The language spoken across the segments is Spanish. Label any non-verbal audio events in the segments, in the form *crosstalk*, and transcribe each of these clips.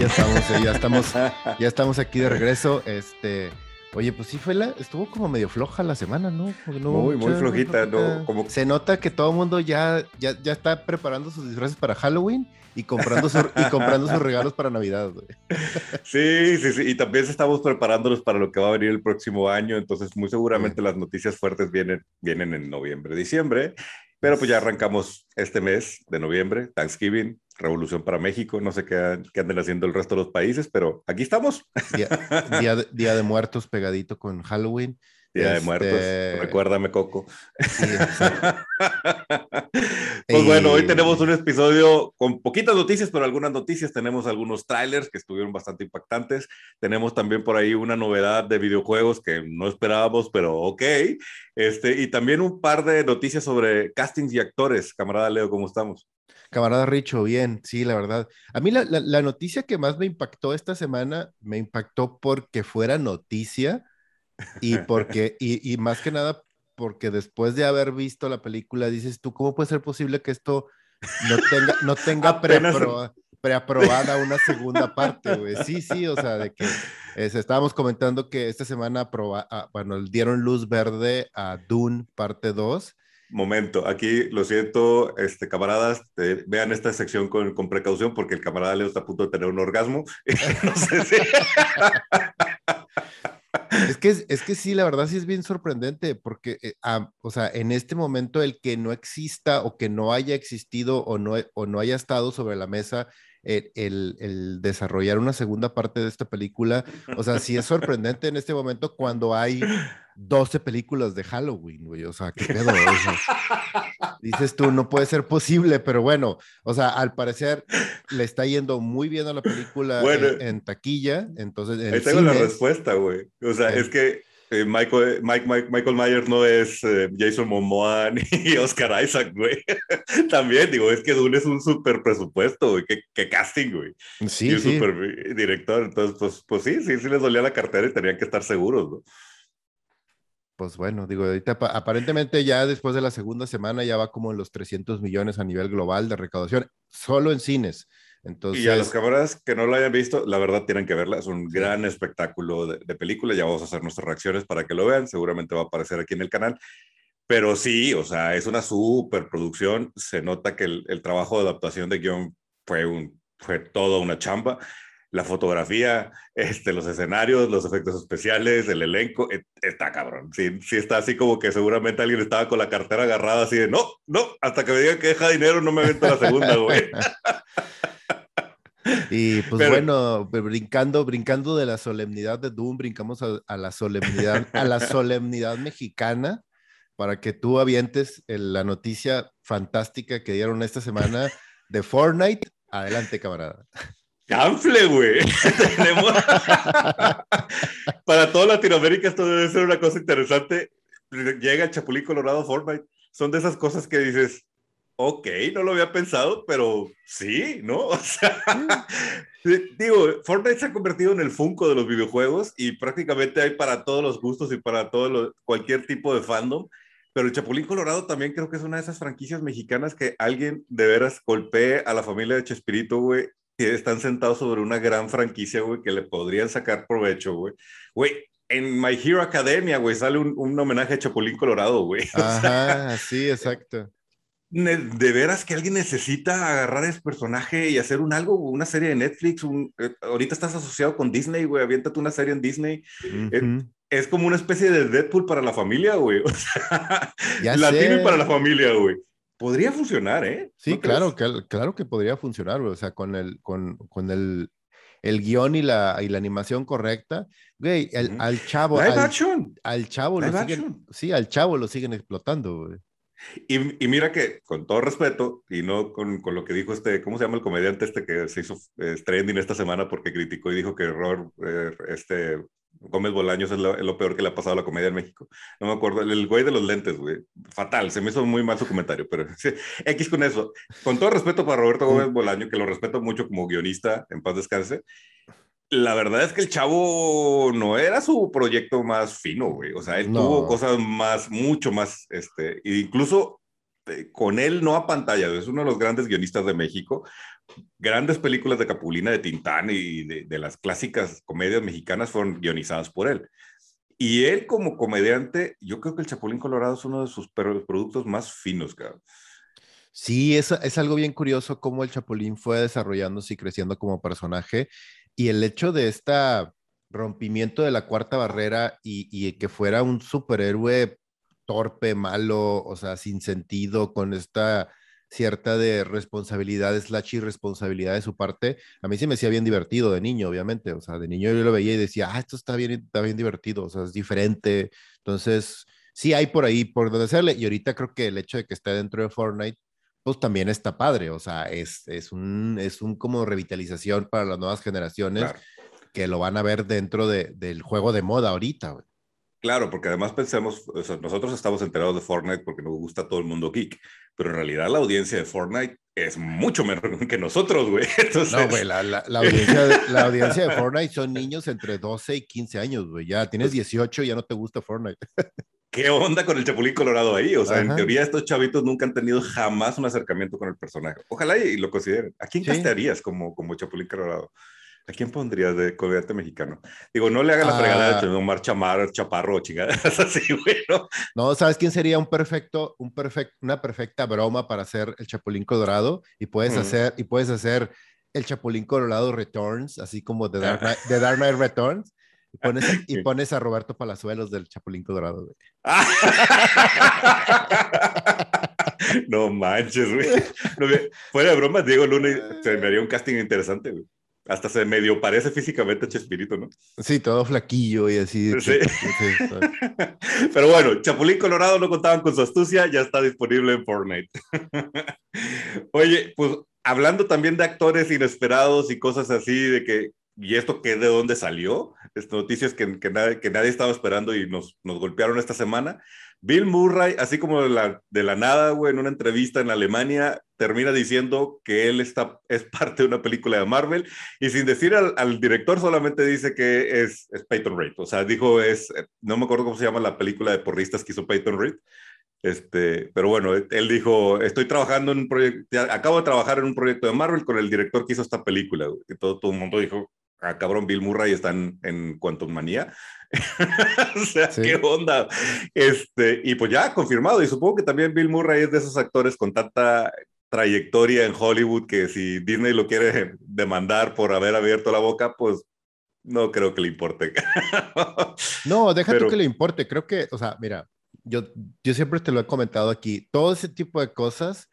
ya estamos, ya estamos, *laughs* ya estamos aquí de regreso. Este, oye, pues sí fue la, estuvo como medio floja la semana, ¿no? muy, muy flojita, ¿no? Como... Se nota que todo el mundo ya, ya, ya está preparando sus disfraces para Halloween y comprando, y comprando sus regalos para Navidad. *laughs* Sí, sí, sí. Y también estamos preparándonos para lo que va a venir el próximo año. Entonces, muy seguramente las noticias fuertes vienen, vienen en noviembre, diciembre. Pero pues ya arrancamos este mes de noviembre, Thanksgiving, Revolución para México, no sé qué, qué anden haciendo el resto de los países, pero aquí estamos. Día, día, de Muertos pegadito con Halloween. Día de Muertos, este, recuérdame Coco. *laughs* pues bueno, hoy tenemos un episodio con poquitas noticias, pero algunas noticias. Tenemos algunos trailers que estuvieron bastante impactantes. Tenemos también por ahí una novedad de videojuegos que no esperábamos, pero ok. Este, y también un par de noticias sobre castings y actores. Camarada Leo, ¿cómo estamos? Camarada Richo, bien, sí, la verdad. A mí la, la, noticia que más me impactó esta semana, me impactó porque fuera noticia y porque, *laughs* y, y, más que nada, porque después de haber visto la película, dices tú, ¿cómo puede ser posible que esto no tenga, no *laughs* tenga preaprobada una segunda parte, güey? *laughs* Sí, sí, o sea, de que estábamos comentando que esta semana aproba, ah, bueno, dieron luz verde a Dune parte 2 momento, aquí lo siento, este, camaradas, vean esta sección con, con, precaución porque el camarada Leo está a punto de tener un orgasmo. *laughs* no sé si... Es que, es que sí, la verdad sí es bien sorprendente, porque, eh, o sea, en este momento el que no exista o que no haya existido o no, o no haya estado sobre la mesa el, el, el, desarrollar una segunda parte de esta película, o sea, sí es sorprendente en este momento cuando hay 12 películas de Halloween, güey. O sea, qué pedo. Dices tú, no puede ser posible, pero bueno, o sea, al parecer le está yendo muy bien a la película en, taquilla. Entonces, en ahí tengo la respuesta, güey. O sea, es que eh, Michael, Mike, Michael Myers no es eh, Jason Momoa *laughs* ni Oscar Isaac, güey. *laughs* También, digo, es que Dune es un súper presupuesto, güey. Qué, casting, güey. Sí, y un sí. super director. Entonces, pues, pues sí, sí, sí les dolía la cartera y tenían que estar seguros, ¿no? pues bueno, digo, ahorita aparentemente ya después de la segunda semana ya va como en los 300 millones a nivel global de recaudación, solo en cines. Entonces... Y a los camaradas que no lo hayan visto, la verdad tienen que verla, es un gran espectáculo de, película, ya vamos a hacer nuestras reacciones para que lo vean, seguramente va a aparecer aquí en el canal, pero sí, o sea, es una superproducción, se nota que el, el trabajo de adaptación de guion fue, un, fue toda una chamba la fotografía, *laughs* este, los escenarios, los efectos especiales, el elenco, está cabrón. Sí, sí está así como que seguramente alguien estaba con la cartera agarrada así de, no, no, hasta que me digan que deja dinero no me avento la segunda, güey. *laughs* Y pues bueno, brincando, brincando de la solemnidad de Doom, brincamos a, la solemnidad, a la solemnidad mexicana, para que tú avientes la noticia fantástica que dieron esta semana de Fortnite. Adelante, camarada. Canfle, güey. *laughs* *laughs* Para toda Latinoamérica esto debe ser una cosa interesante. Llega el Chapulín Colorado Fortnite. Son de esas cosas que dices, ok, no lo había pensado, pero sí, ¿no? *laughs* O sea, digo, Fortnite se ha convertido en el Funko de los videojuegos y prácticamente hay para todos los gustos y para todo cualquier tipo de fandom. Pero el Chapulín Colorado también creo que es una de esas franquicias mexicanas que alguien de veras golpee a la familia de Chespirito, güey, están sentados sobre una gran franquicia, güey, que le podrían sacar provecho, güey. Güey, en My Hero Academia, güey, sale un, un, homenaje a Chapulín Colorado, güey. *laughs* Ajá, sí, exacto. De veras que alguien necesita agarrar ese personaje y hacer un algo, una serie de Netflix. Un, eh, ahorita estás asociado con Disney, güey, aviéntate una serie en Disney. Eh, es como una especie de Deadpool para la familia, güey. *laughs* O sea, latino para la familia, güey podría funcionar, ¿eh? Sí, claro, que, claro que podría funcionar, o sea, con el, con, con el, el guion y la, y la animación correcta, güey, el, al chavo. Live al, action. Al chavo lo siguen, sí, al chavo lo siguen explotando, güey. Y, y, mira que, con todo respeto, y no con, con, lo que dijo este, ¿cómo se llama el comediante este que se hizo eh, trending esta semana porque criticó y dijo que error, eh, este, Gómez Bolaños es lo, peor que le ha pasado a la comedia en México. No me acuerdo, el, güey de los lentes, güey. Fatal, se me hizo muy mal su comentario, pero *laughs* X con eso. Con todo respeto para Roberto Gómez Bolaño, que lo respeto mucho como guionista, en paz descanse. La verdad es que el chavo no era su proyecto más fino, güey. O sea, él tuvo cosas más, mucho más, este, e incluso eh, con él no a pantalla, es uno de los grandes guionistas de México, grandes películas de Capulina, de Tintán y de, las clásicas comedias mexicanas fueron guionizadas por él. Y él como comediante, yo creo que el Chapulín Colorado es uno de sus productos más finos, cabrón. Sí, es, es algo bien curioso cómo el Chapulín fue desarrollándose y creciendo como personaje y el hecho de este rompimiento de la cuarta barrera y, y que fuera un superhéroe torpe, malo, o sea, sin sentido, con esta cierta de responsabilidad, slash irresponsabilidad de su parte, a mí sí me hacía bien divertido de niño, obviamente, o sea, de niño yo lo veía y decía, ah, esto está bien, está bien divertido, o sea, es diferente, entonces, sí hay por ahí por donde hacerle, y ahorita creo que el hecho de que esté dentro de Fortnite, pues también está padre, o sea, es, es, un, es un como revitalización para las nuevas generaciones que lo van a ver dentro de, del juego de moda ahorita, güey. Claro, porque además pensemos, nosotros estamos enterados de Fortnite porque nos gusta todo el mundo geek, pero en realidad la audiencia de Fortnite es mucho menor *laughs* que nosotros, güey. *laughs* No, güey, la, la, audiencia de, la, audiencia de, Fortnite son niños entre 12 y 15 años, güey. Ya tienes 18 y ya no te gusta Fortnite. *laughs* ¿Qué onda con el Chapulín Colorado ahí? O sea, en teoría estos chavitos nunca han tenido jamás un acercamiento con el personaje. Ojalá y, lo consideren. ¿A quién castearías como, como Chapulín Colorado? ¿A quién pondrías de comediante mexicano? Digo, no le haga la fregada de ah. Omar Chamar, Chaparro, chingadas *laughs* así, güey, ¿no? ¿sabes quién sería un perfecto, un perfecto, una perfecta broma para hacer el Chapulín Colorado? Y puedes hacer, y puedes hacer el Chapulín Colorado Returns, así como de Dark Knight, Dark Knight Returns. Y pones, y pones, a Roberto Palazuelos del Chapulín Colorado. Güey. *laughs* no manches, güey. fuera de broma, Diego Luna se me haría un casting interesante, güey hasta se medio parece físicamente a Chespirito, ¿no? Sí, todo flaquillo y así. Sí. *laughs* Pero bueno, Chapulín Colorado no contaban con su astucia, ya está disponible en Fortnite. *laughs* Oye, pues hablando también de actores inesperados y cosas así, de que, ¿y esto qué de dónde salió? Estas noticias que, que, nadie, que nadie estaba esperando y nos, nos golpearon esta semana. Bill Murray, así como de la, de la nada, güey, en una entrevista en Alemania, termina diciendo que él está, *laughs* es parte de una película de Marvel y sin decir al, director solamente dice que es, es, Peyton Reed. O sea, dijo, es, no me acuerdo cómo se llama la película de porristas que hizo Peyton Reed. Este, pero bueno, él dijo, estoy trabajando en un proyecto, acabo de trabajar en un proyecto de Marvel con el director que hizo esta película. Y todo, todo el mundo dijo, ah, cabrón, Bill Murray está en, Quantum Manía. *laughs* o sea, qué onda. Este, y pues ya confirmado. Y supongo que también Bill Murray es de esos actores con tanta trayectoria en Hollywood que si Disney lo quiere demandar por haber abierto la boca, pues no creo que le importe. *laughs* no, déjate que le importe. Creo que, o sea, mira, yo, yo siempre te lo he comentado aquí, todo ese tipo de cosas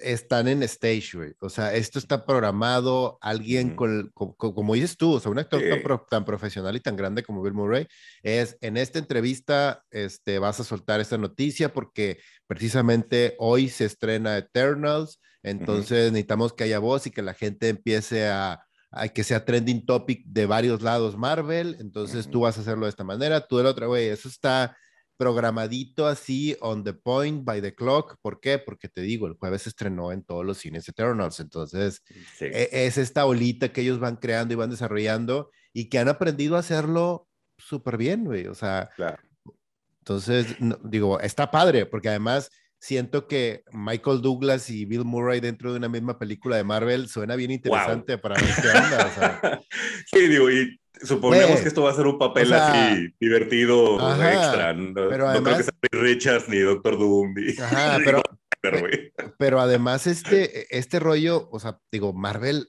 están en stage, güey. O sea, esto está programado, alguien con, como dices tú, o sea, un actor tan, profesional y tan grande como Bill Murray, es en esta entrevista, este, vas a soltar esta noticia porque precisamente hoy se estrena Eternals, entonces necesitamos que haya voz y que la gente empiece a, que sea trending topic de varios lados Marvel, entonces tú vas a hacerlo de esta manera, tú de la otra, güey, eso está programadito así, on the point, by the clock. ¿Por qué? Porque te digo, el jueves se estrenó en todos los cines Eternals. Entonces, e, es esta olita que ellos van creando y van desarrollando y que han aprendido a hacerlo súper bien, güey. O sea, entonces, digo, está padre, porque además siento que Michael Douglas y Bill Murray dentro de una misma película de Marvel suena bien interesante para ver qué onda. O sea. *laughs* sí, digo, y Suponemos que esto va a ser un papel así divertido, extra. No, pero creo que sea Richards ni Doctor Doom. *laughs* pero, pero, además este, este rollo, o sea, digo, Marvel,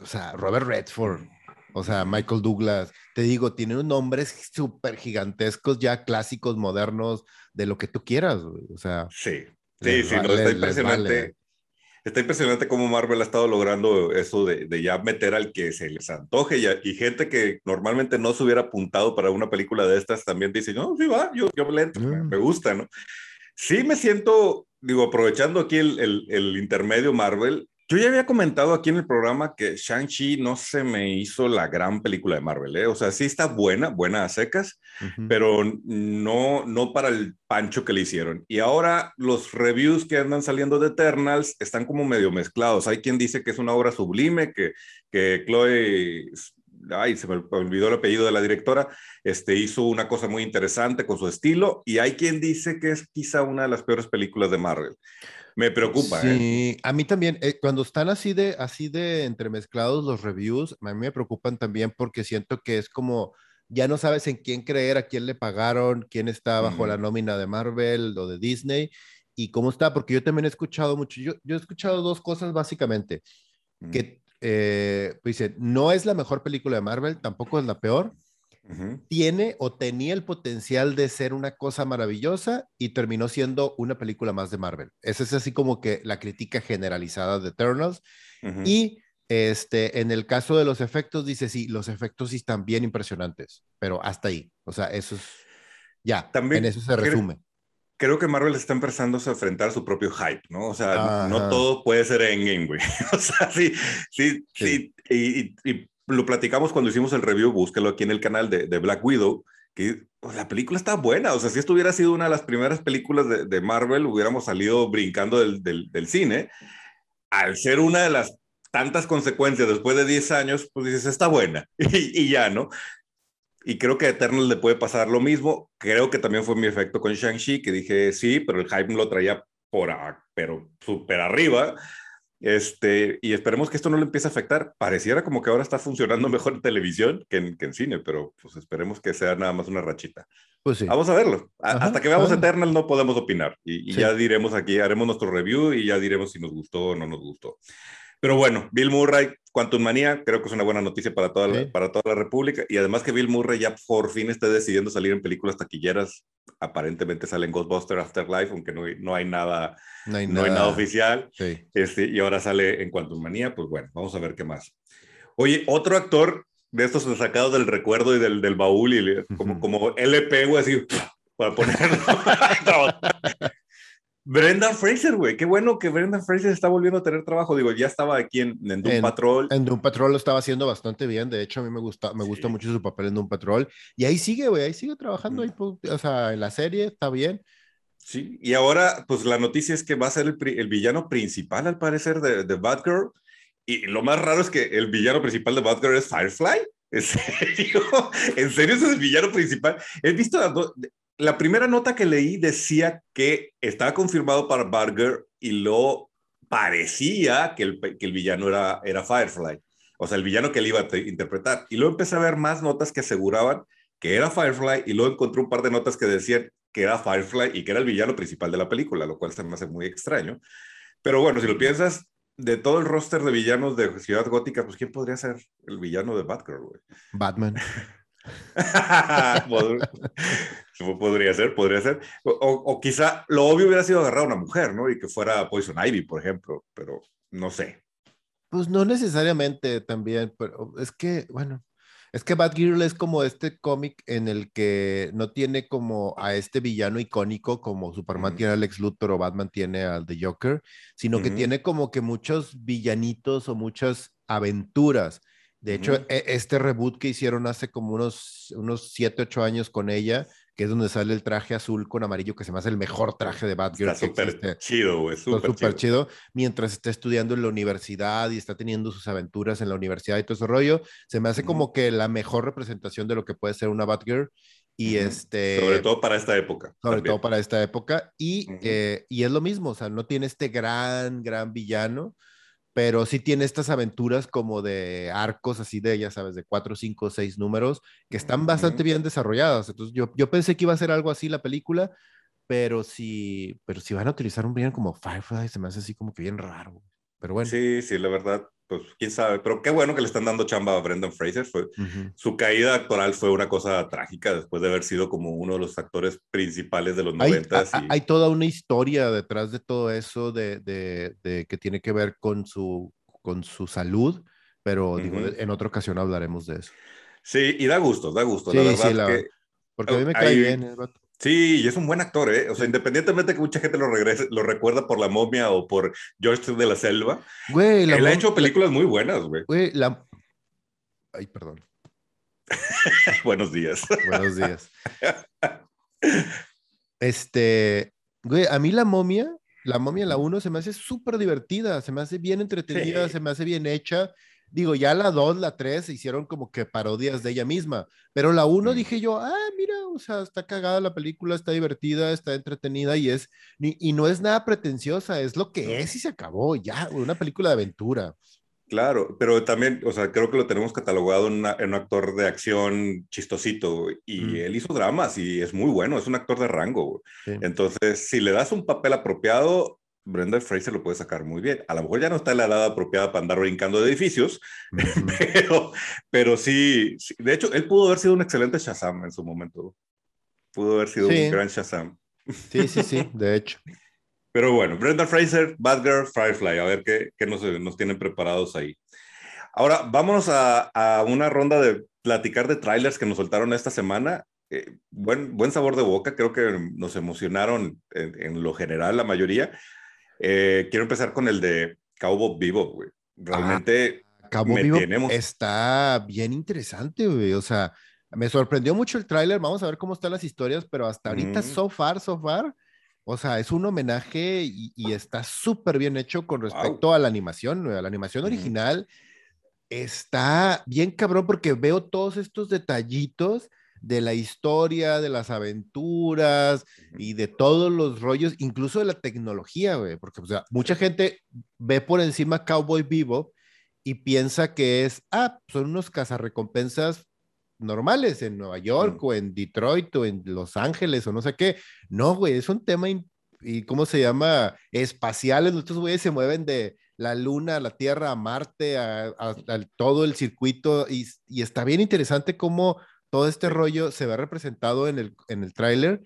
o sea, Robert Redford, o sea, Michael Douglas, te digo, tienen nombres súper gigantescos, ya clásicos, modernos, de lo que tú quieras, o sea. Sí, sí, sí, no, está impresionante está impresionante cómo Marvel ha estado logrando eso de, ya meter al que se les antoje y, gente que normalmente no se hubiera apuntado para una película de estas también dice, no, sí va, yo, yo me, mm. me gusta, ¿no? Sí me siento, digo, aprovechando aquí el, el, el intermedio Marvel, yo ya había comentado aquí en el programa que Shang-Chi no se me hizo la gran película de Marvel, ¿eh? O sea, sí está buena, buena a secas, pero no, no para el pancho que le hicieron. Y ahora los reviews que andan saliendo de Eternals están como medio mezclados. Hay quien dice que es una obra sublime, que, que Chloe ay, se me olvidó el apellido de la directora, este, hizo una cosa muy interesante con su estilo y hay quien dice que es quizá una de las peores películas de Marvel. Me preocupa. ¿eh? Sí, a mí también, eh, cuando están así de, así de entremezclados los reviews, a mí me preocupan también porque siento que es como, ya no sabes en quién creer, a quién le pagaron, quién está bajo la nómina de Marvel o de Disney y cómo está, porque yo también he escuchado mucho, yo, yo he escuchado dos cosas básicamente, que eh, pues no es la mejor película de Marvel, tampoco es la peor, tiene o tenía el potencial de ser una cosa maravillosa y terminó siendo una película más de Marvel. Esa es así como que la crítica generalizada de Eternals. Y este, en el caso de los efectos, dice, sí, los efectos sí están bien impresionantes, pero hasta ahí. O sea, eso es, ya, También en eso se resume. Creo que Marvel está empezando a enfrentar su propio hype, ¿no? O sea, no todo puede ser en game, güey. *laughs* o sea, sí, sí, sí. y, y lo platicamos cuando hicimos el review, búsquelo aquí en el canal de, de Black Widow, que pues, la película está buena, o sea, si esto hubiera sido una de las primeras películas de, de Marvel, hubiéramos salido brincando del, del, cine. Al ser una de las tantas consecuencias después de 10 años, pues dices, está buena, *laughs* y, y ya, ¿no? Y creo que a Eternal le puede pasar lo mismo. Creo que también fue mi efecto con Shang-Chi, que dije, sí, pero el hype lo traía por, pero súper arriba. Este, y esperemos que esto no le empiece a afectar. Pareciera como que ahora está funcionando *laughs* mejor en televisión que en, que en cine, pero pues esperemos que sea nada más una rachita. Pues sí. Vamos a verlo. Hasta que veamos Eternal no podemos opinar. Y, ya diremos aquí, haremos nuestro review y ya diremos si nos gustó o no nos gustó. Pero bueno, Bill Murray, Quantum Manía, creo que es una buena noticia para toda, la, para toda la República. Y además que Bill Murray ya por fin esté decidiendo salir en películas taquilleras. Aparentemente sale en Ghostbuster Afterlife, aunque no, no hay nada, no hay, nada. oficial. Este, y ahora sale en Quantum Manía, pues bueno, vamos a ver qué más. Oye, otro actor de estos sacados del recuerdo y del, del baúl, y como, como LP, güey, así, *laughs* para ponerlo. *laughs* Brendan Fraser, güey. Qué bueno que Brendan Fraser está volviendo a tener trabajo. Digo, ya estaba aquí en, Doom Patrol. En Doom Patrol lo estaba haciendo bastante bien. De hecho, a mí me gusta, me gusta mucho su papel en Doom Patrol. Y ahí sigue, güey. Ahí sigue trabajando. Ahí, pues, o sea, en la serie está bien. Sí, y ahora, pues la noticia es que va a ser el, villano principal, al parecer, de, de Batgirl. Y lo más raro es que el villano principal de Batgirl es Firefly. *laughs* ¿En serio? ¿En serio es el villano principal? He visto la primera nota que leí decía que estaba confirmado para Barger y lo parecía que el, que el villano era, era Firefly, o sea, el villano que él iba a interpretar. Y luego empecé a ver más notas que aseguraban que era Firefly y luego encontré un par de notas que decían que era Firefly y que era el villano principal de la película, lo cual se me hace muy extraño. Pero bueno, si lo piensas, de todo el roster de villanos de Ciudad Gótica, pues ¿quién podría ser el villano de Batgirl, Batman. *laughs* *laughs* *laughs* podría ser, podría ser. O, quizá lo obvio hubiera sido agarrar a una mujer, ¿no? Y que fuera Poison Ivy, por ejemplo, pero no sé. Pues no necesariamente también, pero es que, bueno, es que Batgirl es como este cómic en el que no tiene como a este villano icónico como Superman tiene al Lex Luthor o Batman tiene al The Joker, sino que tiene como que muchos villanitos o muchas aventuras de hecho, e, este reboot que hicieron hace como unos, unos 7, 8 años con ella, que es donde sale el traje azul con amarillo, que se me hace el mejor traje de Batgirl. Está súper chido, güey. Súper chido. Mientras está estudiando en la universidad y está teniendo sus aventuras en la universidad y todo ese rollo, se me hace como que la mejor representación de lo que puede ser una Batgirl. Y este. Sobre todo para esta época. Sobre todo para esta época. Y, eh, y es lo mismo, o sea, no tiene este gran, gran villano pero sí tiene estas aventuras como de arcos así de, ya sabes, de cuatro, cinco, seis números que están bastante bien desarrolladas. Entonces yo, yo pensé que iba a ser algo así la película, pero si, pero si van a utilizar un villano como Firefly, se me hace así como que bien raro. Pero bueno. Sí, sí, la verdad, pues quién sabe, pero qué bueno que le están dando chamba a Brendan Fraser. Fue, Su caída actoral fue una cosa trágica después de haber sido como uno de los actores principales de los. Hay, hay toda una historia detrás de todo eso de, de, de, que tiene que ver con su, con su salud, pero digo, en otra ocasión hablaremos de eso. Sí, y da gusto, da gusto. la verdad que, porque a mí me cae bien el Sí, y es un buen actor, ¿eh? O sea, independientemente que mucha gente lo, regrese, lo recuerda por La Momia o por George de la Selva, güey, él ha hecho películas muy buenas, güey. Güey, la... Ay, perdón. *laughs* Buenos días. Buenos días. *laughs* Este, güey, a mí La Momia, La Momia, la 1, se me hace súper divertida, se me hace bien entretenida, se me hace bien hecha Digo, ya la 2, la 3 se hicieron como que parodias de ella misma, pero la 1 Mm. dije yo, ah, mira, o sea, está cagada la película, está divertida, está entretenida y es, y, y no es nada pretenciosa, es lo que es y se acabó, ya, una película de aventura. Claro, pero también, o sea, creo que lo tenemos catalogado en, una- en un actor de acción chistosito y Mm. él hizo dramas y es muy bueno, es un actor de rango. Sí. Entonces, si le das un papel apropiado, Brenda Fraser lo puede sacar muy bien. A lo mejor ya no está en la edad apropiada para andar brincando de edificios, *laughs* pero, pero sí, sí. de hecho, él pudo haber sido un excelente Shazam en su momento. Pudo haber sido Sí. un gran Shazam. Sí, sí, sí, de hecho. *laughs* Pero bueno, Brenda Fraser, Batgirl, Firefly, a ver qué, qué nos, nos tienen preparados ahí. Ahora, vámonos a, a una ronda de platicar de trailers que nos soltaron esta semana. Eh, buen, buen sabor de boca, creo que nos emocionaron en, en lo general la mayoría. Eh, quiero empezar con el de Cowboy Vivo, güey. Realmente Cabo me Vivo tenemos- está bien interesante, güey. O sea, me sorprendió mucho el tráiler. Vamos a ver cómo están las historias, pero hasta ahorita, Mm. so far, so far, o sea, es un homenaje y, y está súper bien hecho con respecto a la animación, güey. A la animación Ujú. original está bien cabrón porque veo todos estos detallitos de la historia, de las aventuras y de todos los rollos, incluso de la tecnología, güey, porque o sea, mucha gente ve por encima Cowboy Vivo y piensa que es, ah, son unos cazarrecompensas normales en Nueva York Mm. o en Detroit o en Los Ángeles o no sé qué. No, güey, es un tema, y ¿cómo se llama? Espaciales. Estos güeyes se mueven de la Luna a la Tierra, a Marte, a, a- a todo el circuito y, y está bien interesante cómo todo este rollo se ve representado en el, en el tráiler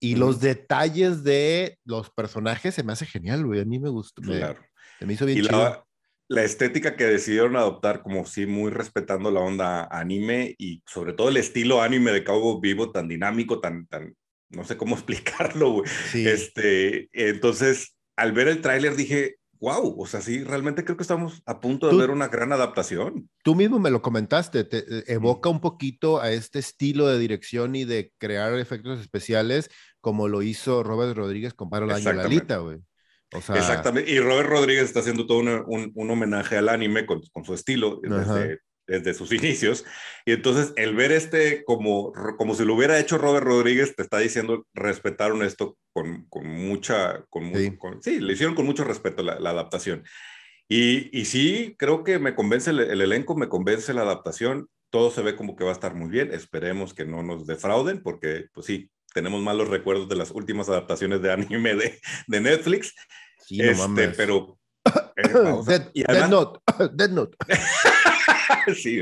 y los detalles de los personajes se me hace genial, güey. A mí me gustó, me, Claro. se me hizo bien Y chido. la, la estética que decidieron adoptar, como sí, muy respetando la onda anime y sobre todo el estilo anime de Cowboy Vivo, tan dinámico, tan, tan, no sé cómo *laughs* explicarlo, güey. Sí. Este, entonces, al ver el tráiler dije, wow, o sea, sí, realmente creo que estamos a punto de Tú- ver una gran adaptación. Tú mismo me lo comentaste, te eh, evoca un poquito a este estilo de dirección y de crear efectos especiales como lo hizo Robert Rodríguez con Paro Exactamente. Lalita, güey. O sea, Exactamente. Y Robert Rodríguez está haciendo todo una- un, un homenaje al anime con, con su estilo Ajá. desde, desde sus inicios. Y entonces el ver este como, como si lo hubiera hecho Robert Rodríguez, te está diciendo, respetaron esto con, con mucha, con, Sí. con- sí, le hicieron con mucho respeto la, la adaptación. Y, y sí, creo que me convence el, el elenco, me convence la adaptación. Todo se ve como que va a estar muy bien. Esperemos que no nos defrauden, porque, pues sí, tenemos malos recuerdos de las últimas adaptaciones de anime de, de Netflix. sí, no este, mames. pero. eh, *coughs* *coughs* Dead, Note, Dead *laughs* Note. *laughs* sí,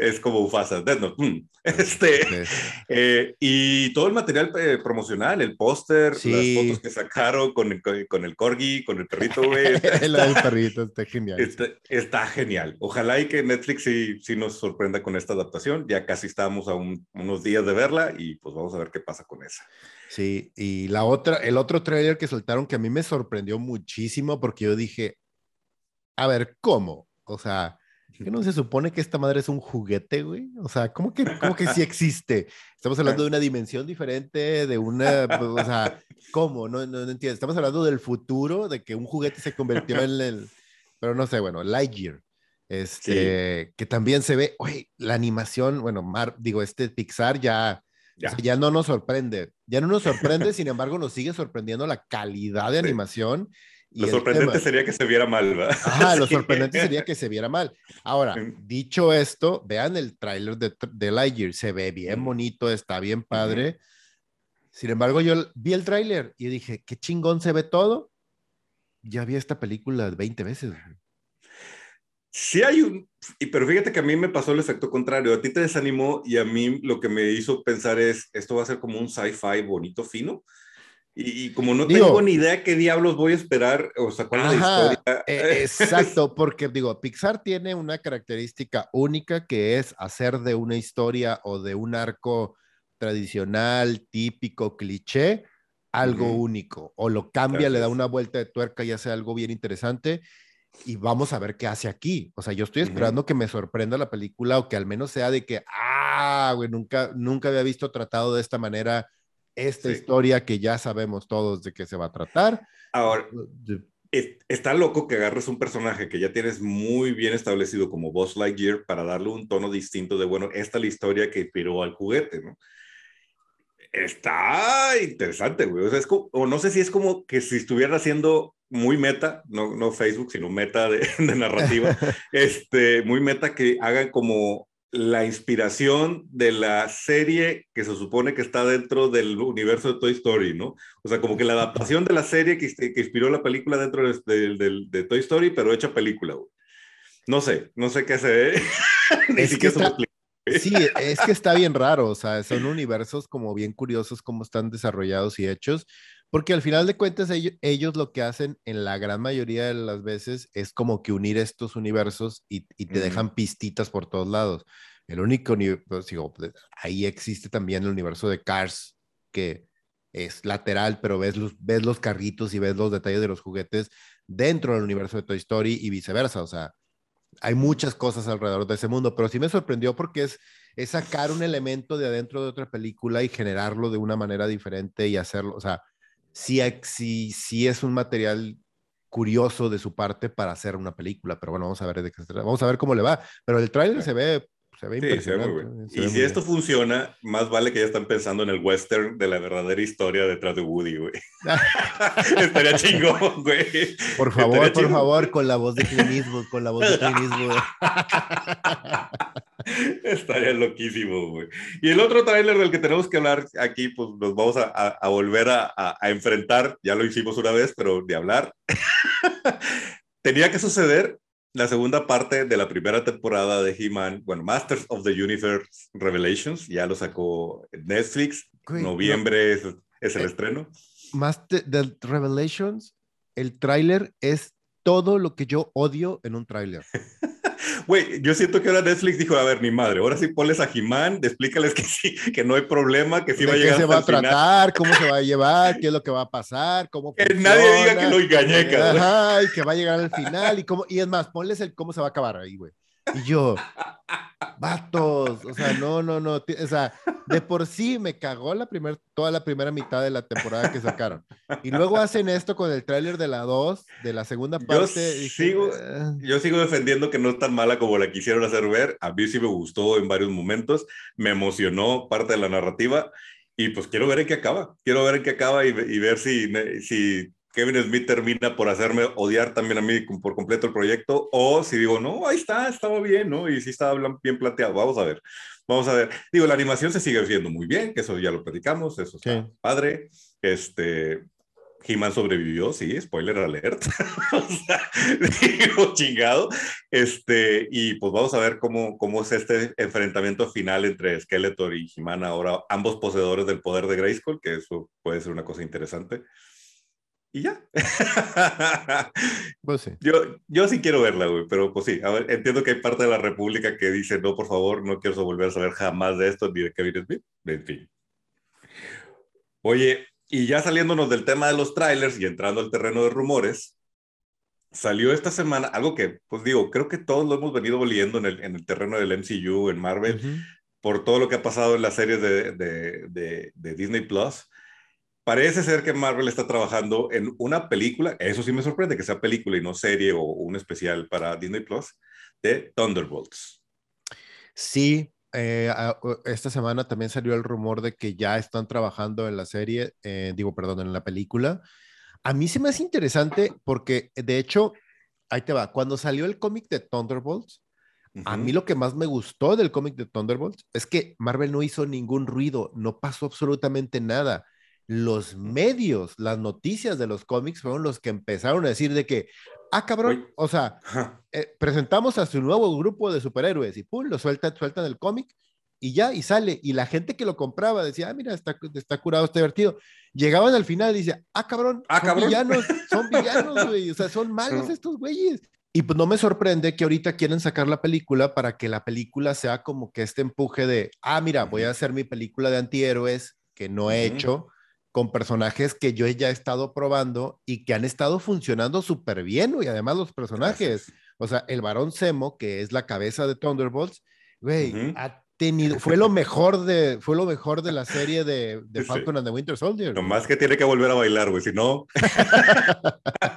es como Ufasa, Death Note, mm. Este, Sí. eh, y todo el material eh, promocional, el póster, Sí. las fotos que sacaron con el, con, el corgi, con el perrito, güey. *laughs* Del perrito está genial. Está, está genial. Ojalá y que Netflix sí, sí nos sorprenda con esta adaptación. Ya casi estamos a un- unos días de verla y pues vamos a ver qué pasa con esa. Sí, y la otra, el otro trailer que soltaron que a mí me sorprendió muchísimo porque yo dije, a ver, ¿cómo? O sea, ¿qué no se supone que esta madre es un juguete, güey? O sea, ¿cómo que, cómo que sí existe? Estamos hablando de una dimensión diferente, de una, o sea, ¿cómo? No, no, no entiendo. Estamos hablando del futuro, de que un juguete se convirtió en el, pero no sé, bueno, Lightyear. Este, que también se ve, oye, la animación, bueno, Mar, digo, este Pixar ya, Ya. o sea, ya no nos sorprende. Ya no nos sorprende, *laughs* sin embargo, nos sigue sorprendiendo la calidad de Sí. animación. Y Lo sorprendente tema. sería que se viera mal, ¿verdad? Ajá, lo *laughs* sorprendente sería que se viera mal. Ahora, dicho esto, vean el tráiler de, de Lightyear, se ve bien Mm. bonito, está bien padre. Sin embargo, yo vi el tráiler y dije, qué chingón se ve todo. Ya vi esta película 20 veces. Sí hay un, y- pero fíjate que a mí me pasó el efecto contrario, a ti te desanimó y a mí lo que me hizo pensar es, esto va a ser como un sci-fi bonito, fino, y, y como no Digo- tengo ni idea qué diablos voy a esperar, o sea, cuál es la historia. eh, *laughs* exacto, porque digo, Pixar tiene una característica única que es hacer de una historia o de un arco tradicional, típico, cliché, algo Ujú. único, o lo cambia, Así le da una vuelta de tuerca y hace algo bien interesante. Y vamos a ver qué hace aquí. O sea, yo estoy esperando que me sorprenda la película o que al menos sea de que, ah, güey, nunca, nunca había visto tratado de esta manera esta Sí. historia que ya sabemos todos de qué se va a tratar. Ahora, está loco que agarres un personaje que ya tienes muy bien establecido como Boss Lightyear para darle un tono distinto de, bueno, esta es la historia que inspiró al juguete, ¿no? Está interesante, güey. O, sea, es como, o no sé si es como que si estuvieran haciendo muy meta, no, no Facebook, sino meta de, *laughs* de narrativa, *laughs* este, muy meta que hagan como la inspiración de la serie que se supone que está dentro del universo de Toy Story, ¿no? O sea, como que la adaptación de la serie que, que inspiró la película dentro de, de, Toy Story, pero hecha película, güey. No sé, no sé qué hacer. *laughs* es que está, sí, es que está bien raro, o sea, son universos como bien curiosos cómo están desarrollados y hechos, porque al final de cuentas ellos, ellos, lo que hacen en la gran mayoría de las veces es como que unir estos universos y, y te dejan pistitas por todos lados. El único, pues, digo, ahí existe también el universo de Cars, que es lateral, pero ves los, ves los carritos y ves los detalles de los juguetes dentro del universo de Toy Story y viceversa. O sea, hay muchas cosas alrededor de ese mundo, pero sí me sorprendió porque es, es sacar un elemento de adentro de otra película y generarlo de una manera diferente y hacerlo, o sea, sí, sí, es un material curioso de su parte para hacer una película, pero bueno, vamos a ver de qué se trata. Vamos a ver cómo le va, pero el tráiler se ve se ve impresionante. y si esto funciona, más vale que ya están pensando en el western de la verdadera historia detrás de Woody, güey. *laughs* *laughs* Estaría chingón, güey. Por favor, por favor, con la voz de Clint con la voz de Clint *laughs* *laughs* Estaría loquísimo, güey. Y el otro tráiler del que tenemos que hablar aquí, pues nos vamos a, a volver a, a, enfrentar, ya lo hicimos una vez, pero de hablar. *laughs* Tenía que suceder la segunda parte de la primera temporada de He-Man, bueno, Masters of the Universe Revelations, ya lo sacó Netflix, noviembre es, el eh, estreno. Master the Revelations, el tráiler es todo lo que yo odio en un tráiler. *laughs* *laughs* Güey, yo siento que ahora Netflix dijo, a ver, mi madre, ahora sí ponles a Jimán, explícales que sí, que no hay problema, que sí va a llegar qué se va a tratar, cómo se va a llevar, qué es lo que va a pasar, cómo Que nadie diga que lo engañé, Ajá, y que va a llegar al final, y, cómo, y es más, ponles el cómo se va a acabar ahí, güey. Y yo, vatos, o sea, no, no, no, o sea, de por sí me cagó la primer, toda la primera mitad de la temporada que sacaron. Y luego hacen esto con el tráiler de la 2, de la segunda parte. Yo, sigo, ah". yo sigo defendiendo que no es tan mala como la quisieron hacer ver. A mí sí me gustó en varios momentos, me emocionó parte de la narrativa y pues quiero ver en qué acaba. Quiero ver en qué acaba y, y ver si, si Kevin Smith termina por hacerme odiar también a mí por completo el proyecto, o si digo, no, ahí está, estaba bien, ¿no? Y sí estaba bien planteado, vamos a ver, vamos a ver. Digo, la animación se sigue viendo muy bien, que eso ya lo platicamos, eso está padre. Este, He-Man sobrevivió, sí, spoiler alert. *laughs* o sea, digo, chingado. Este, y pues vamos a ver cómo, cómo es este enfrentamiento final entre Skeletor y He-Man, ahora ambos poseedores del poder de Grayskull, que eso puede ser una cosa interesante y ya. Pues sí. Yo, yo sí quiero verla, güey, pero pues sí, a ver, entiendo que hay parte de la República que dice, no, por favor, no quiero volver a saber jamás de esto, ni de Kevin Smith, en fin. Oye, y ya saliéndonos del tema de los trailers y entrando al terreno de rumores, salió esta semana algo que, pues digo, creo que todos lo hemos venido oliendo en el, en el terreno del MCU, en Marvel, por todo lo que ha pasado en las series de, de, de, de Disney Plus Parece ser que Marvel está trabajando en una película, eso sí me sorprende que sea película y no serie o un especial para Disney Plus, de Thunderbolts. Sí, eh, esta semana también salió el rumor de que ya están trabajando en la serie, eh, digo, perdón, en la película. A mí se me hace interesante porque, de hecho, ahí te va, cuando salió el cómic de Thunderbolts, a mí lo que más me gustó del cómic de Thunderbolts es que Marvel no hizo ningún ruido, no pasó absolutamente nada los medios, las noticias de los cómics fueron los que empezaron a decir de que, ah, cabrón, o sea, eh, presentamos a su nuevo grupo de superhéroes y pum, lo sueltan, sueltan el cómic y ya, y sale. Y la gente que lo compraba decía, ah, mira, está, está curado, está divertido. Llegaban al final y dice, ah, cabrón, ah, son villanos, son *laughs* villanos, güey, o sea, son malos estos güeyes. Y pues no me sorprende que ahorita quieren sacar la película para que la película sea como que este empuje de, ah, mira, voy a hacer mi película de antihéroes que no he hecho con personajes que yo ya he estado probando y que han estado funcionando súper bien, y además los personajes, o sea, el varón Semo, que es la cabeza de Thunderbolts, güey, ha tenido, fue lo mejor de, fue lo mejor de la serie de, de Falcon and the Winter Soldier. más que tiene que volver a bailar, güey, si no. *laughs*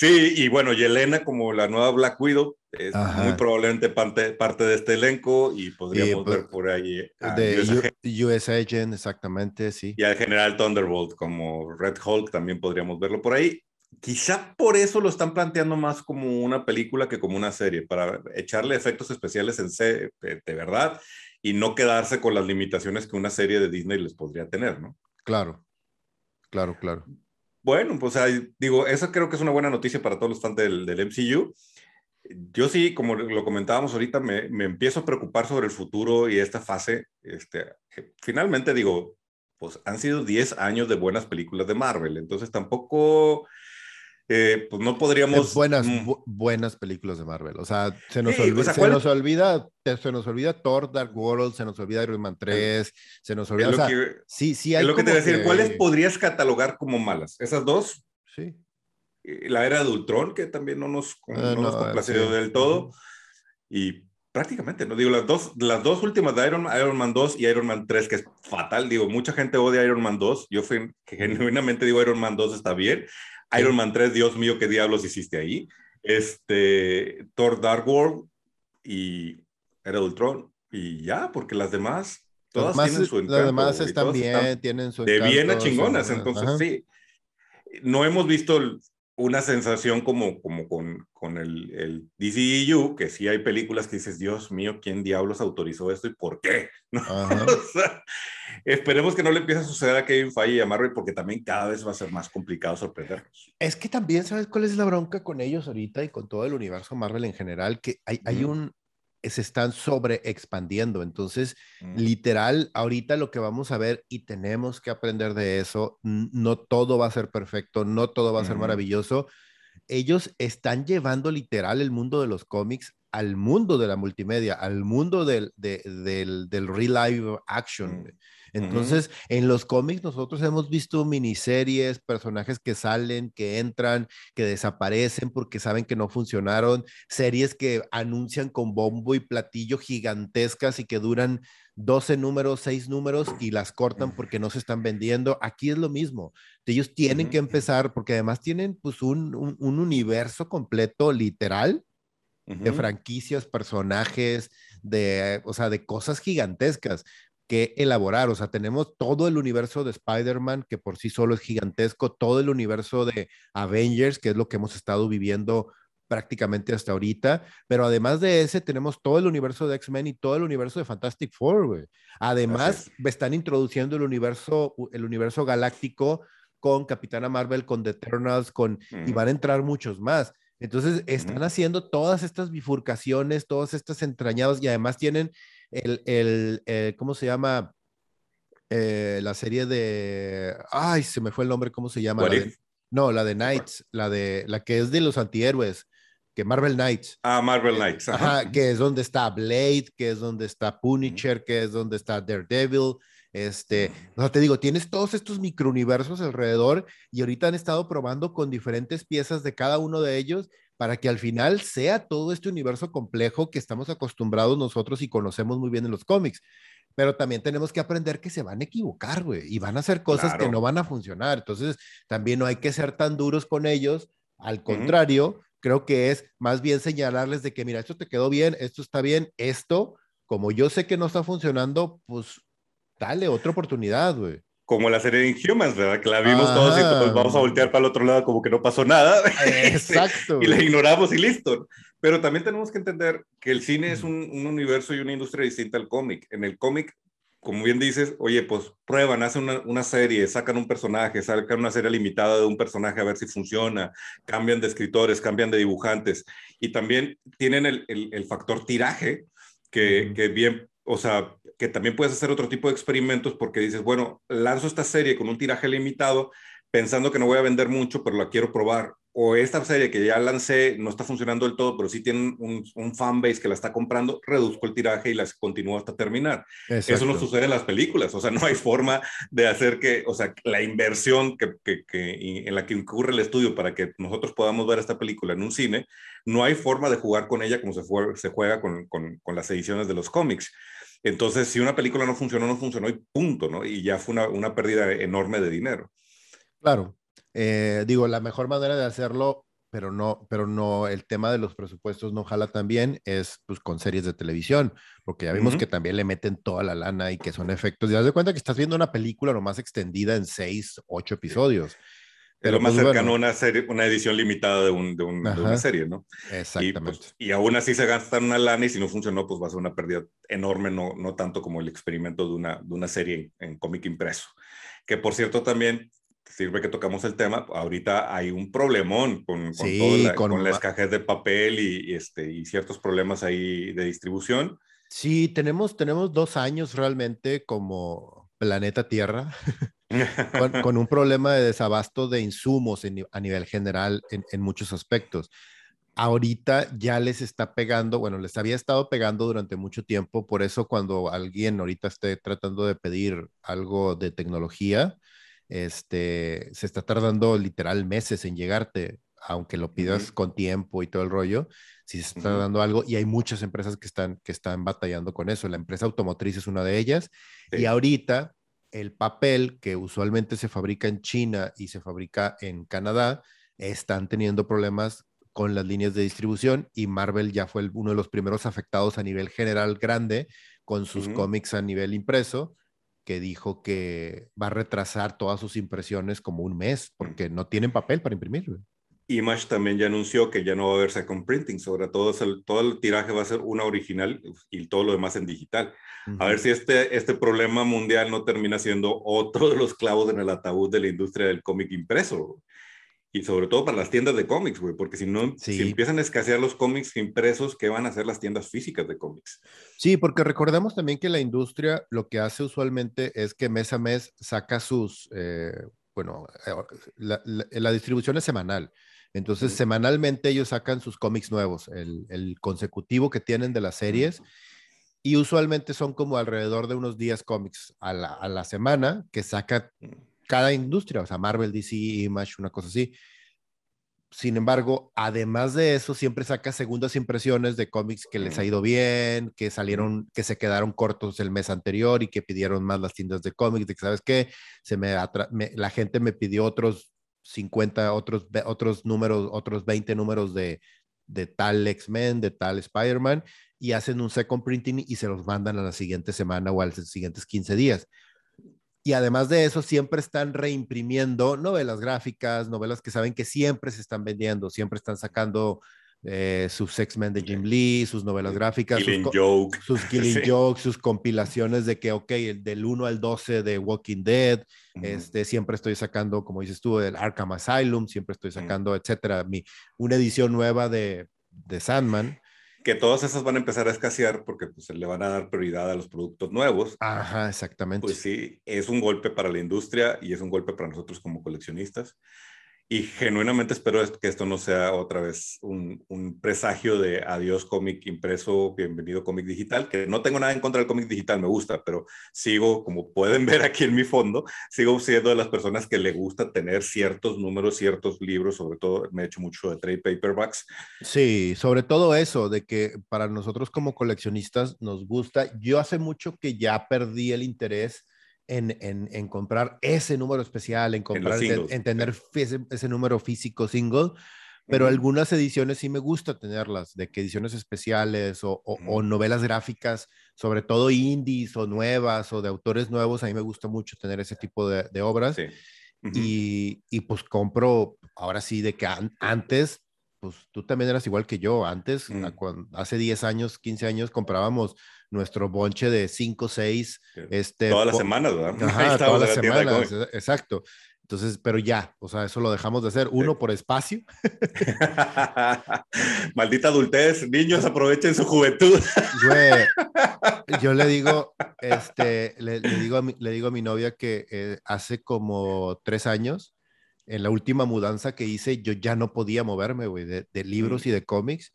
Sí, y bueno, Yelena como la nueva Black Widow es muy probablemente parte, parte, de este elenco y podríamos pues, ver por ahí de US, Agent, exactamente, sí. Y al general Thunderbolt como Red Hulk también podríamos verlo por ahí. Quizá por eso lo están planteando más como una película que como una serie, para echarle efectos especiales en C de verdad y no quedarse con las limitaciones que una serie de Disney les podría tener, ¿no? Claro, claro, claro. Bueno, pues digo, esa creo que es una buena noticia para todos los fans del, del MCU. Yo sí, como lo comentábamos ahorita, me, me, empiezo a preocupar sobre el futuro y esta fase. Este, finalmente digo, pues han sido 10 años de buenas películas de Marvel, entonces tampoco eh, pues no podríamos... buenas, mm. buenas películas de Marvel. O sea, se nos, olvida, se nos olvida, se nos olvida Thor, Dark World, se nos olvida Iron Man 3, se nos olvida... O sí, sí hay Es lo que te voy a decir, ¿cuáles podrías catalogar como malas? ¿Esas dos? Sí. La era de Ultron, que también no nos, ah, no, nos complació del todo. Y prácticamente, ¿no? Digo, las dos, las dos últimas de Iron, Iron Man 2 y Iron Man 3, que es fatal. Digo, mucha gente odia Iron Man 2. Yo genuinamente digo Iron Man 2 está bien. Iron Man 3, Dios mío, qué diablos hiciste ahí. Este, Thor Dark World y Era Ultron. Y ya, porque las demás, todas tienen su encanto. Las demás están bien, tienen su encanto. De bien a chingonas, entonces sí. No hemos visto una sensación como, como con, con el, el DCEU, que sí hay películas que dices, Dios mío, ¿quién diablos autorizó esto y por qué? ¿No? *laughs* o sea, esperemos que no le empiece a suceder a Kevin Feige y a Marvel, porque también cada vez va a ser más complicado sorprenderlos. Es que también, ¿sabes cuál es la bronca con ellos ahorita y con todo el universo Marvel en general? Que hay, hay un, se están sobre expandiendo. Entonces, mm. literal, ahorita lo que vamos a ver y tenemos que aprender de eso, no todo va a ser perfecto, no todo va a ser maravilloso. Ellos están llevando literal el mundo de los cómics al mundo de la multimedia, al mundo del, del, del real live action. Mm. Entonces, en los cómics nosotros hemos visto miniseries, personajes que salen, que entran, que desaparecen porque saben que no funcionaron, series que anuncian con bombo y platillo gigantescas y que duran 12 números, 6 números y las cortan porque no se están vendiendo. Aquí es lo mismo. Ellos tienen que empezar porque además tienen pues un, un, universo completo literal de franquicias, personajes, de, o sea, de cosas gigantescas que elaborar. O sea, tenemos todo el universo de Spider-Man, que por sí solo es gigantesco, todo el universo de Avengers, que es lo que hemos estado viviendo prácticamente hasta ahorita, pero además de ese tenemos todo el universo de X-Men y todo el universo de Fantastic Four, güey. Además, están introduciendo el universo, el universo galáctico con Capitana Marvel, con The Eternals, con, y van a entrar muchos más. Entonces, están haciendo todas estas bifurcaciones, todas estas entrañadas y además tienen el, el, eh, ¿cómo se llama? Eh, la serie de, ay, se me fue el nombre, ¿cómo se llama? no, la de Knights, la de, la que es de los antihéroes, que Marvel Knights. Ah, Marvel Knights. Ajá. que es donde está Blade, que es donde está Punisher, que es donde está Daredevil. Este, o sea, te digo, tienes todos estos microuniversos alrededor y ahorita han estado probando con diferentes piezas de cada uno de ellos para que al final sea todo este universo complejo que estamos acostumbrados nosotros y conocemos muy bien en los cómics. Pero también tenemos que aprender que se van a equivocar, güey, y van a hacer cosas que no van a funcionar. Entonces, también no hay que ser tan duros con ellos. Al contrario, creo que es más bien señalarles de que, mira, esto te quedó bien, esto está bien, esto, como yo sé que no está funcionando, pues dale otra oportunidad, güey como la serie de Inhumans, ¿verdad? Que la vimos todos y pues vamos a voltear para el otro lado como que no pasó nada. *laughs* Exacto. y la ignoramos y listo. Pero también tenemos que entender que el cine es un, universo y una industria distinta al cómic. En el cómic, como bien dices, oye, pues prueban, hacen una, serie, sacan un personaje, sacan una serie limitada de un personaje a ver si funciona, cambian de escritores, cambian de dibujantes y también tienen el, factor tiraje que, que bien, o sea, que también puedes hacer otro tipo de experimentos porque dices, bueno, lanzo esta serie con un tiraje limitado pensando que no voy a vender mucho, pero la quiero probar. O esta serie que ya lancé no está funcionando del todo, pero sí tiene un, un fanbase que la está comprando, reduzco el tiraje y las continúo hasta terminar. Eso no sucede en las películas, o sea, no hay *laughs* forma de hacer que, o sea, la inversión que, que, que en la que incurre el estudio para que nosotros podamos ver esta película en un cine, no hay forma de jugar con ella como se, fue, se juega con, con, con las ediciones de los cómics. Entonces, si una película no funcionó, no funcionó y punto, ¿no? Y ya fue una, una pérdida enorme de dinero. Claro. Eh, digo, la mejor manera de hacerlo pero no, pero no, el tema de los presupuestos no jala también, es pues con series de televisión, porque ya vimos que también le meten toda la lana y que son efectos. Y das de cuenta que estás viendo una película nomás extendida en seis, ocho episodios. Pero lo más pues, cercano a una, serie, una edición limitada de, un, de, una serie, ¿no? Pues, Exactamente. Y, y, aún así se gastan una lana y si no funcionó, pues va a ser una pérdida enorme, no, no tanto como el experimento de una, de una serie en, cómic impreso. Que por cierto también sirve que tocamos el tema, ahorita hay un problemón con, con, la, con, la escasez de papel y, este, y ciertos problemas ahí de distribución. Sí, tenemos, tenemos dos años realmente como planeta Tierra *laughs* con, un problema de desabasto de insumos a nivel general en, en, muchos aspectos. Ahorita ya les está pegando, bueno, les había estado pegando durante mucho tiempo, por eso cuando alguien ahorita esté tratando de pedir algo de tecnología, este, se está tardando literal meses en llegarte, aunque lo pidas con tiempo y todo el rollo, si se está dando algo y hay muchas empresas que están, que están batallando con eso. La empresa automotriz es una de ellas y ahorita el papel que usualmente se fabrica en China y se fabrica en Canadá están teniendo problemas con las líneas de distribución y Marvel ya fue uno de los primeros afectados a nivel general grande con sus cómics a nivel impreso que dijo que va a retrasar todas sus impresiones como un mes porque no tienen papel para imprimir. Image también ya anunció que ya no va a haber second printing, sobre todo el, todo el tiraje va a ser una original y todo lo demás en digital. A ver si este, este problema mundial no termina siendo otro de los clavos en el ataúd de la industria del cómic impreso. Y sobre todo para las tiendas de cómics, güey, porque si no, si empiezan a escasear los cómics impresos, ¿qué van a hacer las tiendas físicas de cómics? Sí, porque recordemos también que la industria lo que hace usualmente es que mes a mes saca sus, eh, bueno, eh, la, distribución es semanal. Entonces, semanalmente ellos sacan sus cómics nuevos, el, el, consecutivo que tienen de las series. Y usualmente son como alrededor de unos 10 cómics a la, a la semana que saca cada industria, o sea, Marvel, DC, Image, una cosa así. Sin embargo, además de eso, siempre saca segundas impresiones de cómics que les ha ido bien, que salieron, que se quedaron cortos el mes anterior y que pidieron más las tiendas de cómics, de que, ¿sabes qué? Se me, la gente me pidió otros 50, otros, otros números, otros 20 números de, de tal X-Men, de tal Spider-Man, y hacen un second printing y se los mandan a la siguiente semana o a los siguientes 15 días. Y además de eso, siempre están reimprimiendo novelas gráficas, novelas que saben que siempre se están vendiendo, siempre están sacando eh, sus X-Men de Jim Lee, sus novelas gráficas, sus, Joke. sus *laughs* Killing Jokes, sus compilaciones de que, ok, del 1 al 12 de Walking Dead, este, siempre estoy sacando, como dices tú, el Arkham Asylum, siempre estoy sacando, etcétera, mi, una edición nueva de, de Sandman que todas esas van a empezar a escasear porque pues, le van a dar prioridad a los productos nuevos. Ajá, exactamente. Pues sí, es un golpe para la industria y es un golpe para nosotros como coleccionistas. Y genuinamente espero que esto no sea otra vez un, presagio de adiós cómic impreso, bienvenido cómic digital, que no tengo nada en contra del cómic digital, me gusta, pero sigo, como pueden ver aquí en mi fondo, sigo siendo de las personas que le gusta tener ciertos números, ciertos libros, sobre todo me he hecho mucho de trade paperbacks. Sí, sobre todo eso, de que para nosotros como coleccionistas nos gusta. Yo hace mucho que ya perdí el interés en, en, comprar ese número especial, en comprar, en, tener ese, número físico single, pero algunas ediciones sí me gusta tenerlas, de que ediciones especiales o, o, novelas gráficas, sobre todo indies o nuevas o de autores nuevos, a mí me gusta mucho tener ese tipo de, de obras. y, y, pues compro, ahora sí, de que antes, pues tú también eras igual que yo, antes, mm. hace 10 años, 15 años, comprábamos nuestro bonche de 5, 6. Este, todas las semanas, ¿verdad? *laughs* Ajá, todas las semanas, exacto. Entonces, pero ya, o sea, eso lo dejamos de hacer. Uno, por espacio. *laughs* Maldita adultez, niños, aprovechen su juventud. *laughs* yo le digo, este, le, digo, a mi, le digo a mi novia que eh, hace como tres años, en la última mudanza que hice, yo ya no podía moverme, güey, de, libros mm. y de cómics,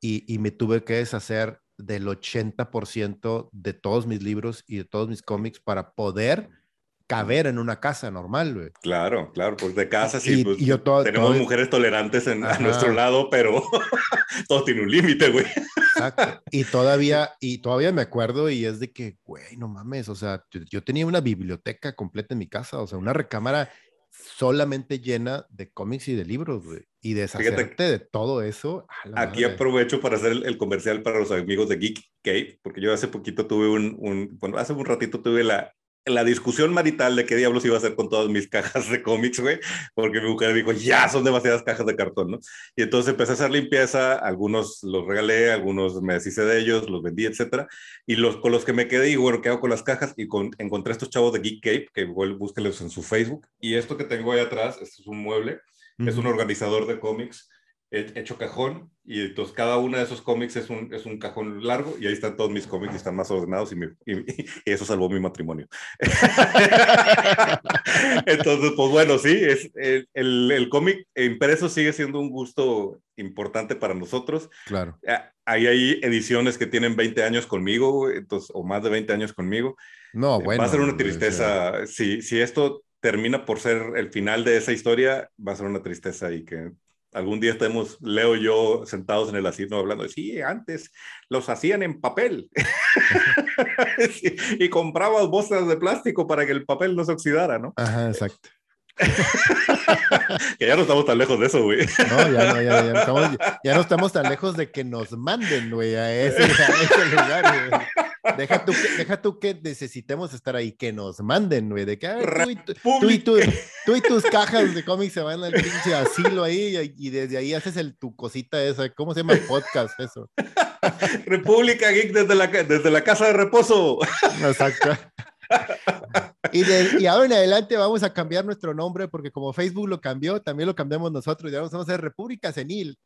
y, y me tuve que deshacer del 80% de todos mis libros y de todos mis cómics para poder caber en una casa normal, güey. Claro, claro, pues de casa sí, pues, tenemos mujeres tolerantes en, a nuestro lado, pero *laughs* todo tiene un límite, güey. Exacto. *laughs* Y todavía, y todavía me acuerdo y es de que, güey, no mames, o sea, yo tenía una biblioteca completa en mi casa, o sea, una recámara solamente llena de cómics y de libros, güey. y deshacerte de todo eso. Aquí aprovecho para hacer el, comercial para los amigos de Geek Cave, porque yo hace poquito tuve un, un, bueno, hace un ratito tuve la, la discusión marital de qué diablos iba a hacer con todas mis cajas de cómics, güey, porque mi mujer dijo, ya son demasiadas cajas de cartón, ¿no? Y entonces empecé a hacer limpieza, algunos los regalé, algunos me deshice de ellos, los vendí, etcétera, y los con los que me quedé, y bueno, ¿qué hago con las cajas? Y con, encontré estos chavos de Geek Cape, que igual búsquenlos en su Facebook, y esto que tengo ahí atrás, este es un mueble, es un organizador de cómics, hecho cajón y entonces cada uno de esos cómics es un, es un cajón largo y ahí están todos mis cómics y están más ordenados y, *laughs* y, eso salvó mi matrimonio. *laughs* entonces, pues bueno, sí, es, el, el, el, cómic impreso sigue siendo un gusto importante para nosotros. Claro. Ah, ahí hay ediciones que tienen 20 años conmigo, entonces, o más de 20 años conmigo. No, bueno. Va a ser una tristeza. Si, si esto termina por ser el final de esa historia, va a ser una tristeza y que algún día estemos, Leo y yo, sentados en el asiento hablando de, sí, antes los hacían en papel *laughs* y comprabas bolsas de plástico para que el papel no se oxidara, ¿no? Ajá, exacto. *laughs* que ya no estamos tan lejos de eso, güey. No, ya no, ya, no estamos, ya no estamos tan lejos de que nos manden, güey, a ese, a ese lugar, güey. Deja tú, que, deja tú que necesitemos estar ahí, que nos manden, güey, de que tú, y tú, y tú, y tus cajas de cómics se van al pinche asilo ahí y, desde ahí haces el, tu cosita esa, ¿cómo se llama? Podcast, eso. *laughs* República Geek desde la, desde la casa de reposo. Exacto. Y, de, y, ahora en adelante vamos a cambiar nuestro nombre porque como Facebook lo cambió, también lo cambiamos nosotros. Ya vamos a ser República Senil.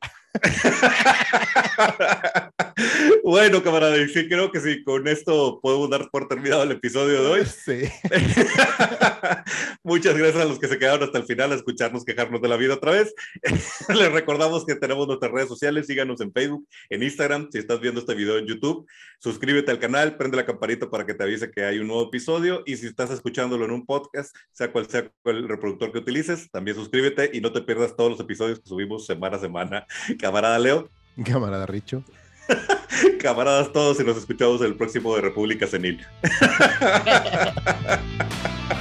Bueno, camarada, sí, creo que sí, con esto podemos dar por terminado el episodio de hoy. Sí. *laughs* Muchas gracias a los que se quedaron hasta el final a escucharnos quejarnos de la vida otra vez. *laughs* Les recordamos que tenemos nuestras redes sociales, síganos en Facebook, en Instagram, si estás viendo este video en YouTube, suscríbete al canal, prende la campanita para que te avise que hay un nuevo episodio y si estás escuchándolo en un podcast, sea cual sea el reproductor que utilices, también suscríbete y no te pierdas todos los episodios que subimos semana a semana. Camarada Leo. *laughs* Camarada Richo. Camaradas todos y nos escuchamos en el próximo de República Senil. *laughs*